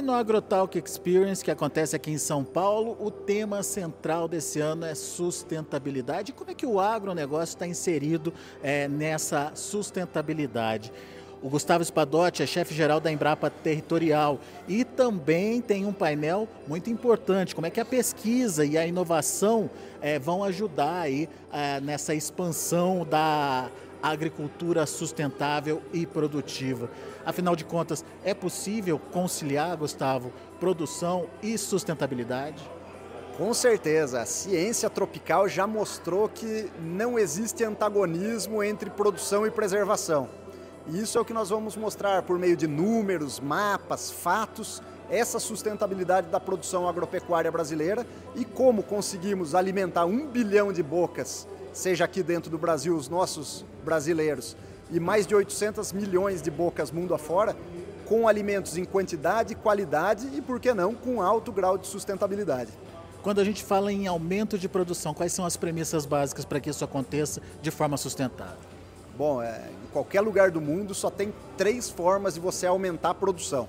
E no AgroTalk Experience, que acontece aqui em São Paulo, o tema central desse ano é sustentabilidade. Como é que o agronegócio está inserido é, nessa sustentabilidade? O Gustavo Spadotti é chefe-geral da Embrapa Territorial e também tem um painel muito importante, como é que a pesquisa e a inovação é, vão ajudar aí é, nessa expansão da agricultura sustentável e produtiva. Afinal de contas, é possível conciliar, Gustavo, produção e sustentabilidade? Com certeza, a ciência tropical já mostrou que não existe antagonismo entre produção e preservação. E isso é o que nós vamos mostrar por meio de números, mapas, fatos, essa sustentabilidade da produção agropecuária brasileira e como conseguimos alimentar um bilhão de bocas, seja aqui dentro do Brasil, os nossos brasileiros, e mais de 800 milhões de bocas mundo afora, com alimentos em quantidade, qualidade e, por que não, com alto grau de sustentabilidade. Quando a gente fala em aumento de produção, quais são as premissas básicas para que isso aconteça de forma sustentável? Bom, é, em qualquer lugar do mundo só tem três formas de você aumentar a produção.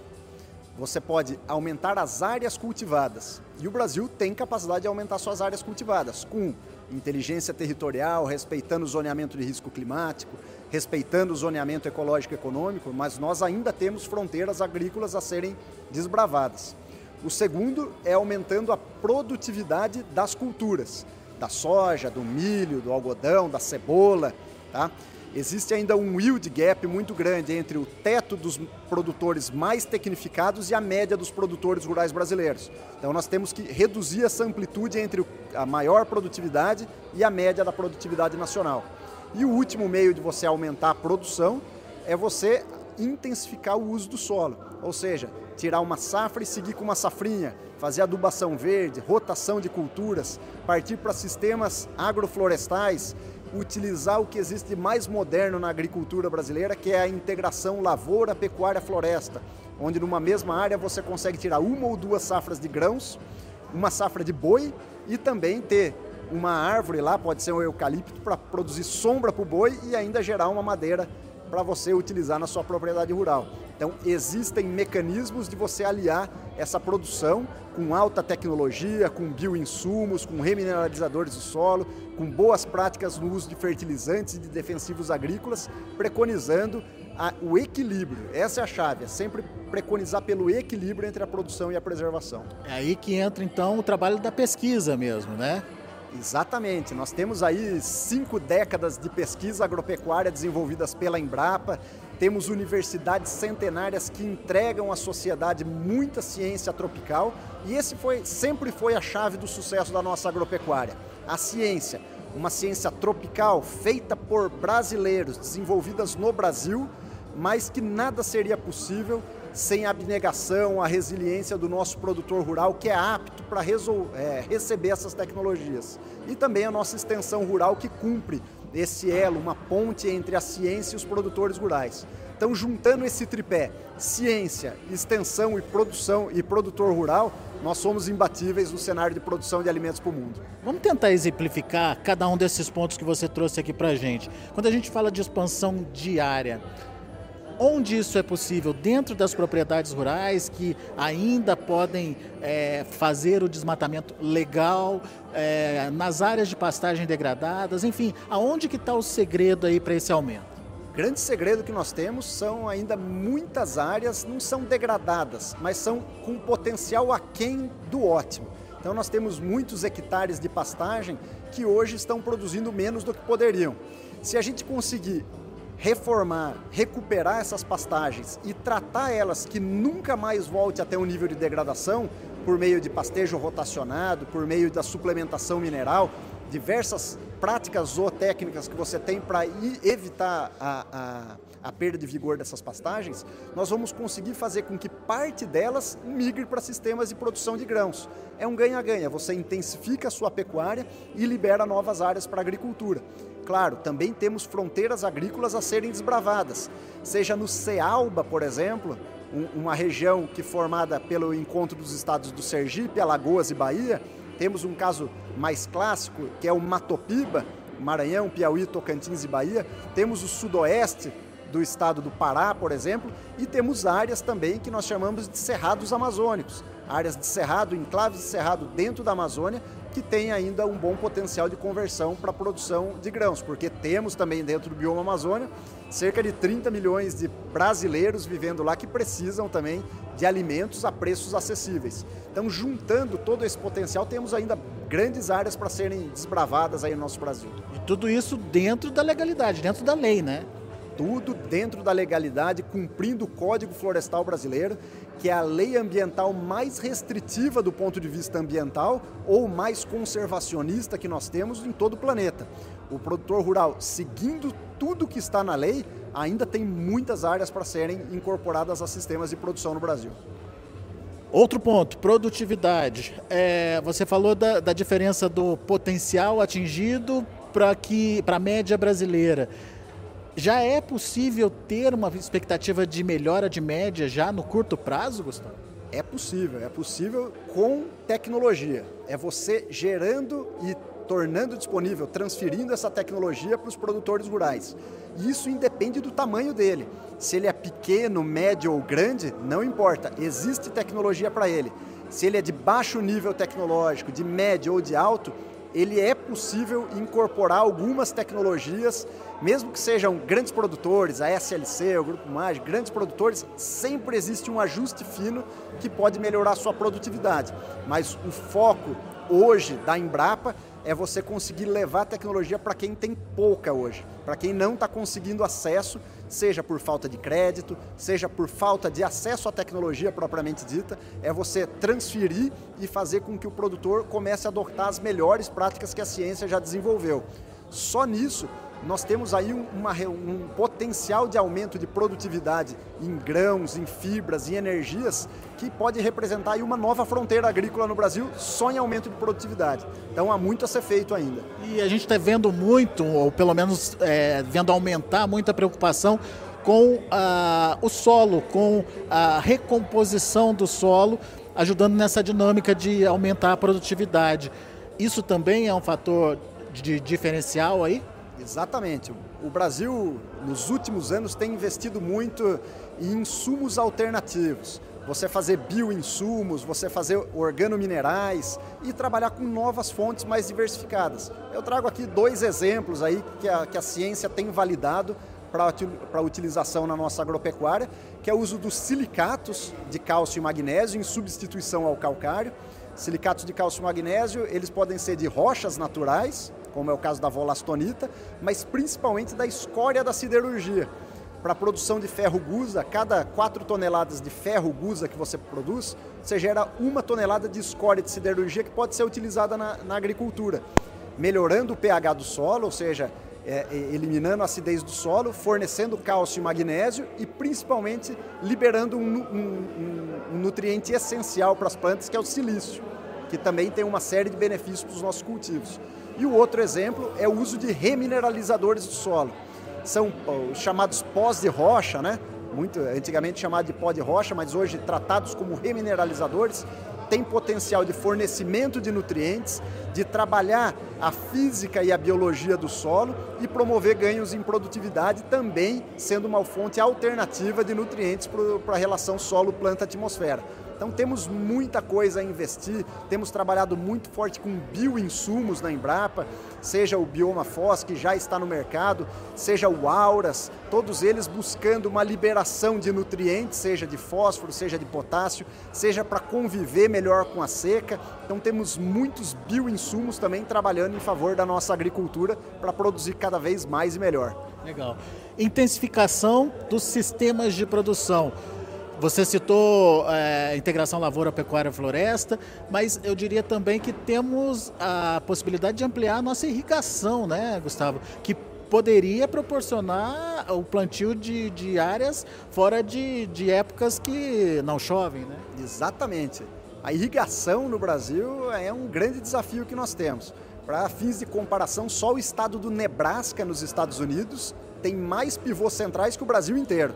Você pode aumentar as áreas cultivadas. E o Brasil tem capacidade de aumentar suas áreas cultivadas com inteligência territorial, respeitando o zoneamento de risco climático, respeitando o zoneamento ecológico econômico, mas nós ainda temos fronteiras agrícolas a serem desbravadas. O segundo é aumentando a produtividade das culturas, da soja, do milho, do algodão, da cebola, tá? Existe ainda um yield gap muito grande entre o teto dos produtores mais tecnificados e a média dos produtores rurais brasileiros. Então nós temos que reduzir essa amplitude entre a maior produtividade e a média da produtividade nacional. E o último meio de você aumentar a produção é você intensificar o uso do solo, ou seja, tirar uma safra e seguir com uma safrinha, fazer adubação verde, rotação de culturas, partir para sistemas agroflorestais, utilizar o que existe mais moderno na agricultura brasileira, que é a integração lavoura, pecuária, floresta, onde numa mesma área você consegue tirar uma ou duas safras de grãos, uma safra de boi e também ter uma árvore lá, pode ser um eucalipto, para produzir sombra para o boi e ainda gerar uma madeira para você utilizar na sua propriedade rural. Então, existem mecanismos de você aliar essa produção com alta tecnologia, com bioinsumos, com remineralizadores do solo, com boas práticas no uso de fertilizantes e de defensivos agrícolas, preconizando a, o equilíbrio. Essa é a chave, é sempre preconizar pelo equilíbrio entre a produção e a preservação. É aí que entra então o trabalho da pesquisa mesmo, né? Exatamente. Nós temos aí cinco décadas de pesquisa agropecuária desenvolvidas pela Embrapa. Temos universidades centenárias que entregam à sociedade muita ciência tropical e esse foi, sempre foi a chave do sucesso da nossa agropecuária. A ciência, uma ciência tropical feita por brasileiros, desenvolvidas no Brasil, mas que nada seria possível sem abnegação, a resiliência do nosso produtor rural, que é apto para é, receber essas tecnologias. E também a nossa extensão rural, que cumpre esse elo, uma ponte entre a ciência e os produtores rurais. Então, juntando esse tripé, ciência, extensão e produção e produtor rural, nós somos imbatíveis no cenário de produção de alimentos para o mundo. Vamos tentar exemplificar cada um desses pontos que você trouxe aqui para a gente. Quando a gente fala de expansão diária, onde isso é possível, dentro das propriedades rurais que ainda podem é, fazer o desmatamento legal, é, nas áreas de pastagem degradadas, enfim, aonde que está o segredo aí para esse aumento? grande segredo que nós temos são ainda muitas áreas, não são degradadas, mas são com potencial aquém do ótimo. Então nós temos muitos hectares de pastagem que hoje estão produzindo menos do que poderiam. Se a gente conseguir reformar, recuperar essas pastagens e tratar elas que nunca mais volte até um nível de degradação, por meio de pastejo rotacionado, por meio da suplementação mineral, diversas práticas zootécnicas que você tem para evitar a, a, a, perda de vigor dessas pastagens, nós vamos conseguir fazer com que parte delas migre para sistemas de produção de grãos. É um ganha-ganha, você intensifica a sua pecuária e libera novas áreas para a agricultura. Claro, também temos fronteiras agrícolas a serem desbravadas, seja no Cealba, por exemplo, uma região que formada pelo encontro dos estados do Sergipe, Alagoas e Bahia, temos um caso mais clássico, que é o Matopiba, Maranhão, Piauí, Tocantins e Bahia. Temos o sudoeste do estado do Pará, por exemplo, e temos áreas também que nós chamamos de cerrados amazônicos, áreas de cerrado, enclaves de cerrado dentro da Amazônia, que tem ainda um bom potencial de conversão para produção de grãos, porque temos também dentro do bioma Amazônia cerca de 30 milhões de brasileiros vivendo lá que precisam também de alimentos a preços acessíveis. Então, juntando todo esse potencial, temos ainda grandes áreas para serem desbravadas aí no nosso Brasil. E tudo isso dentro da legalidade, dentro da lei, né? Tudo dentro da legalidade, cumprindo o Código Florestal Brasileiro, que é a lei ambiental mais restritiva do ponto de vista ambiental ou mais conservacionista que nós temos em todo o planeta. O produtor rural, seguindo tudo que está na lei, ainda tem muitas áreas para serem incorporadas a sistemas de produção no Brasil. Outro ponto, produtividade. É, você falou da, da, diferença do potencial atingido para a média brasileira. Já é possível ter uma expectativa de melhora de média já no curto prazo, Gustavo? É possível, é possível com tecnologia. É você gerando e tornando disponível, transferindo essa tecnologia para os produtores rurais. Isso independe do tamanho dele. Se ele é pequeno, médio ou grande, não importa, existe tecnologia para ele. Se ele é de baixo nível tecnológico, de médio ou de alto, ele é possível incorporar algumas tecnologias, mesmo que sejam grandes produtores, a SLC, o Grupo Mais, grandes produtores, sempre existe um ajuste fino que pode melhorar a sua produtividade. Mas o foco hoje da Embrapa é você conseguir levar a tecnologia para quem tem pouca hoje, para quem não está conseguindo acesso, seja por falta de crédito, seja por falta de acesso à tecnologia propriamente dita, é você transferir e fazer com que o produtor comece a adotar as melhores práticas que a ciência já desenvolveu. Só nisso nós temos aí uma, um potencial de aumento de produtividade em grãos, em fibras, em energias, que pode representar aí uma nova fronteira agrícola no Brasil só em aumento de produtividade. Então há muito a ser feito ainda. E a gente está vendo muito, ou pelo menos é, vendo aumentar muita preocupação com ah, o solo, com a recomposição do solo, ajudando nessa dinâmica de aumentar a produtividade. Isso também é um fator de diferencial aí? Exatamente. O Brasil, nos últimos anos, tem investido muito em insumos alternativos. Você fazer bioinsumos, você fazer organominerais e trabalhar com novas fontes mais diversificadas. Eu trago aqui dois exemplos aí que a, que a ciência tem validado para utilização na nossa agropecuária, que é o uso dos silicatos de cálcio e magnésio em substituição ao calcário. Silicatos de cálcio e magnésio, eles podem ser de rochas naturais, como é o caso da volastonita, mas principalmente da escória da siderurgia. Para a produção de ferro gusa, cada 4 toneladas de ferro gusa que você produz, você gera uma tonelada de escória de siderurgia que pode ser utilizada na, na agricultura, melhorando o pH do solo, ou seja, é, é, eliminando a acidez do solo, fornecendo cálcio e magnésio e principalmente liberando um, um, um nutriente essencial para as plantas, que é o silício, que também tem uma série de benefícios para os nossos cultivos. E o outro exemplo é o uso de remineralizadores do solo. São os chamados pós de rocha, né? Muito antigamente chamado de pó de rocha, mas hoje tratados como remineralizadores, tem potencial de fornecimento de nutrientes, de trabalhar a física e a biologia do solo e promover ganhos em produtividade, também sendo uma fonte alternativa de nutrientes para a relação solo-planta-atmosfera. Então temos muita coisa a investir, temos trabalhado muito forte com bioinsumos na Embrapa, seja o Bioma Fos, que já está no mercado, seja o Auras, todos eles buscando uma liberação de nutrientes, seja de fósforo, seja de potássio, seja para conviver melhor com a seca. Então temos muitos bioinsumos também trabalhando em favor da nossa agricultura para produzir cada vez mais e melhor. Legal. Intensificação dos sistemas de produção. Você citou é, integração lavoura, pecuária, floresta, mas eu diria também que temos a possibilidade de ampliar a nossa irrigação, né, Gustavo? Que poderia proporcionar o plantio de, de áreas fora de, de épocas que não chovem, né? Exatamente. A irrigação no Brasil é um grande desafio que nós temos. Para fins de comparação, só o estado do Nebraska, nos Estados Unidos, tem mais pivôs centrais que o Brasil inteiro.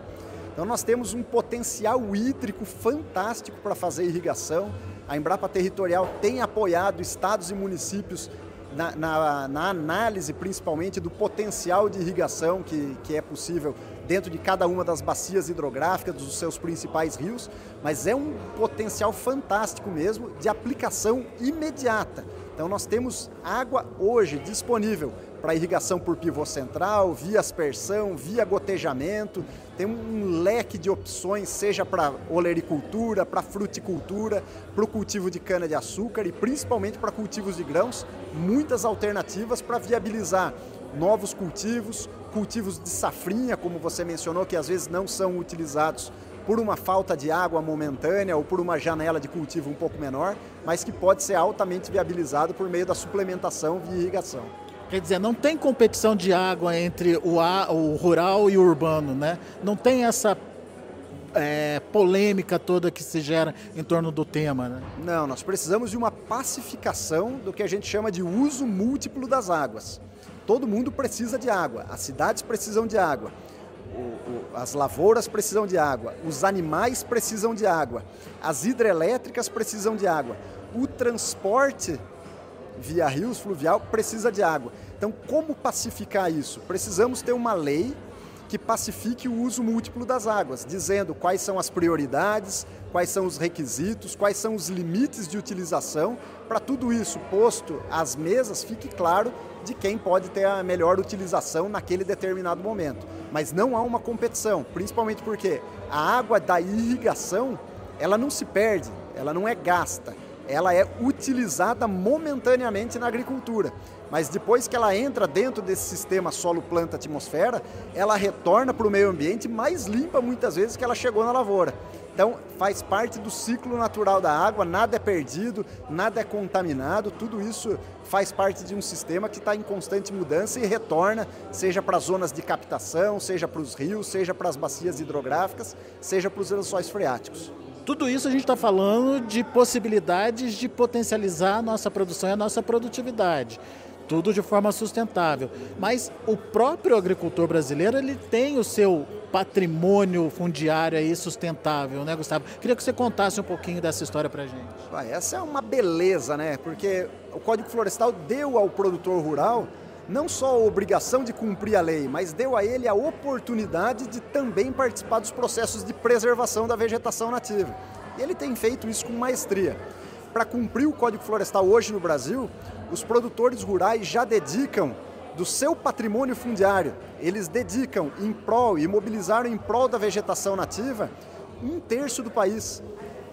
Então nós temos um potencial hídrico fantástico para fazer irrigação. A Embrapa Territorial tem apoiado estados e municípios na, na, na, análise principalmente do potencial de irrigação que, que é possível dentro de cada uma das bacias hidrográficas dos seus principais rios, mas é um potencial fantástico mesmo de aplicação imediata. Então nós temos água hoje disponível para irrigação por pivô central, via aspersão, via gotejamento. Tem um leque de opções, seja para olericultura, para fruticultura, para o cultivo de cana-de-açúcar e principalmente para cultivos de grãos, muitas alternativas para viabilizar novos cultivos, cultivos de safrinha, como você mencionou, que às vezes não são utilizados por uma falta de água momentânea ou por uma janela de cultivo um pouco menor, mas que pode ser altamente viabilizado por meio da suplementação via irrigação. Quer dizer, não tem competição de água entre o, o rural e o urbano, né? Não tem essa é, polêmica toda que se gera em torno do tema, né? Não, nós precisamos de uma pacificação do que a gente chama de uso múltiplo das águas. Todo mundo precisa de água, as cidades precisam de água o, o, as lavouras precisam de água, os animais precisam de água, as hidrelétricas precisam de água, o transporte via rios fluvial precisa de água. Então, como pacificar isso? Precisamos ter uma lei que pacifique o uso múltiplo das águas, dizendo quais são as prioridades, quais são os requisitos, quais são os limites de utilização, para tudo isso posto às mesas, fique claro de quem pode ter a melhor utilização naquele determinado momento. Mas não há uma competição, principalmente porque a água da irrigação, ela não se perde, ela não é gasta, ela é utilizada momentaneamente na agricultura. Mas depois que ela entra dentro desse sistema solo-planta-atmosfera, ela retorna para o meio ambiente mais limpa muitas vezes que ela chegou na lavoura. Então, faz parte do ciclo natural da água, nada é perdido, nada é contaminado, tudo isso faz parte de um sistema que está em constante mudança e retorna, seja para as zonas de captação, seja para os rios, seja para as bacias hidrográficas, seja para os lençóis freáticos. Tudo isso a gente está falando de possibilidades de potencializar a nossa produção e a nossa produtividade tudo de forma sustentável. Mas o próprio agricultor brasileiro ele tem o seu patrimônio fundiário aí sustentável, né, Gustavo? Queria que você contasse um pouquinho dessa história para a gente. Essa é uma beleza, né? Porque o Código Florestal deu ao produtor rural não só a obrigação de cumprir a lei, mas deu a ele a oportunidade de também participar dos processos de preservação da vegetação nativa. E ele tem feito isso com maestria. Para cumprir o Código Florestal hoje no Brasil, os produtores rurais já dedicam do seu patrimônio fundiário, eles dedicam em prol e mobilizaram em prol da vegetação nativa um terço do país.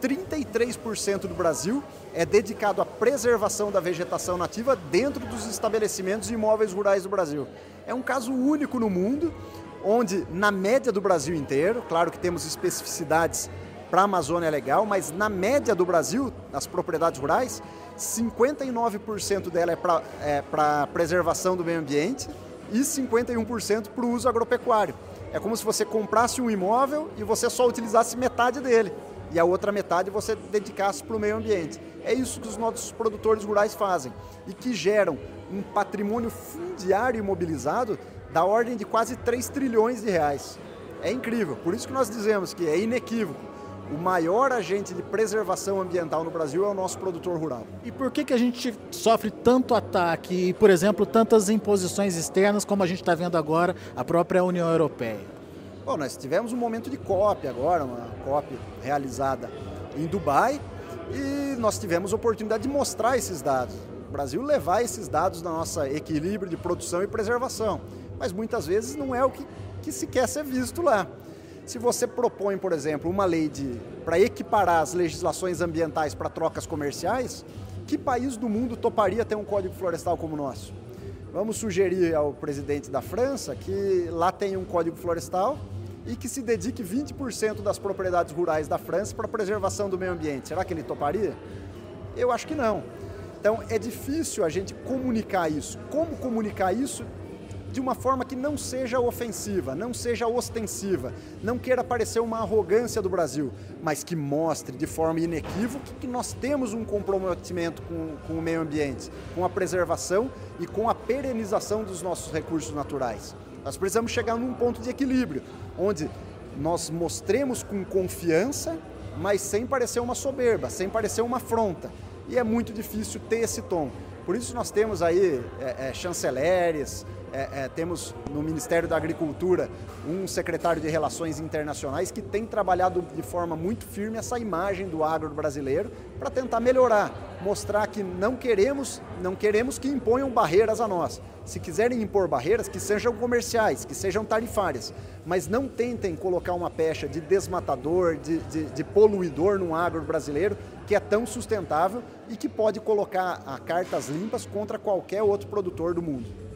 33% do Brasil é dedicado à preservação da vegetação nativa dentro dos estabelecimentos e imóveis rurais do Brasil. É um caso único no mundo, onde na média do Brasil inteiro, claro que temos especificidades para a Amazônia legal, mas na média do Brasil, nas propriedades rurais, 59% dela é para é preservação do meio ambiente e 51% para o uso agropecuário. É como se você comprasse um imóvel e você só utilizasse metade dele e a outra metade você dedicasse para o meio ambiente. É isso que os nossos produtores rurais fazem e que geram um patrimônio fundiário imobilizado da ordem de quase 3 trilhões de reais. É incrível, por isso que nós dizemos que é inequívoco o maior agente de preservação ambiental no Brasil é o nosso produtor rural. E por que, que a gente sofre tanto ataque e, por exemplo, tantas imposições externas como a gente está vendo agora a própria União Europeia? Bom, nós tivemos um momento de COP agora, uma COP realizada em Dubai, e nós tivemos a oportunidade de mostrar esses dados. O Brasil levar esses dados da nossa equilíbrio de produção e preservação. Mas muitas vezes não é o que, que se quer ser visto lá. Se você propõe, por exemplo, uma lei para equiparar as legislações ambientais para trocas comerciais, que país do mundo toparia ter um código florestal como o nosso? Vamos sugerir ao presidente da França que lá tenha um código florestal e que se dedique 20% das propriedades rurais da França para a preservação do meio ambiente. Será que ele toparia? Eu acho que não. Então é difícil a gente comunicar isso. Como comunicar isso de uma forma que não seja ofensiva, não seja ostensiva, não queira parecer uma arrogância do Brasil, mas que mostre de forma inequívoca que nós temos um comprometimento com, com o meio ambiente, com a preservação e com a perenização dos nossos recursos naturais. Nós precisamos chegar num ponto de equilíbrio, onde nós mostremos com confiança, mas sem parecer uma soberba, sem parecer uma afronta. E é muito difícil ter esse tom. Por isso nós temos aí é, é, chanceleres, é, é, temos no Ministério da Agricultura um secretário de Relações Internacionais que tem trabalhado de forma muito firme essa imagem do agro brasileiro para tentar melhorar, mostrar que não queremos, não queremos que imponham barreiras a nós. Se quiserem impor barreiras, que sejam comerciais, que sejam tarifárias, mas não tentem colocar uma pecha de desmatador, de, de, de poluidor no agro brasileiro, que é tão sustentável e que pode colocar a cartas limpas contra qualquer outro produtor do mundo.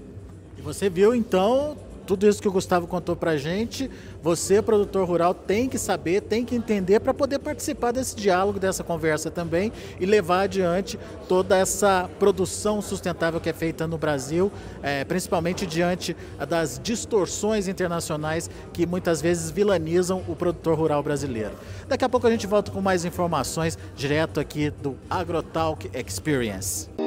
Você viu então tudo isso que o Gustavo contou para gente. Você, produtor rural, tem que saber, tem que entender para poder participar desse diálogo, dessa conversa também e levar adiante toda essa produção sustentável que é feita no Brasil, é, principalmente diante das distorções internacionais que muitas vezes vilanizam o produtor rural brasileiro. Daqui a pouco a gente volta com mais informações direto aqui do AgroTalk Experience.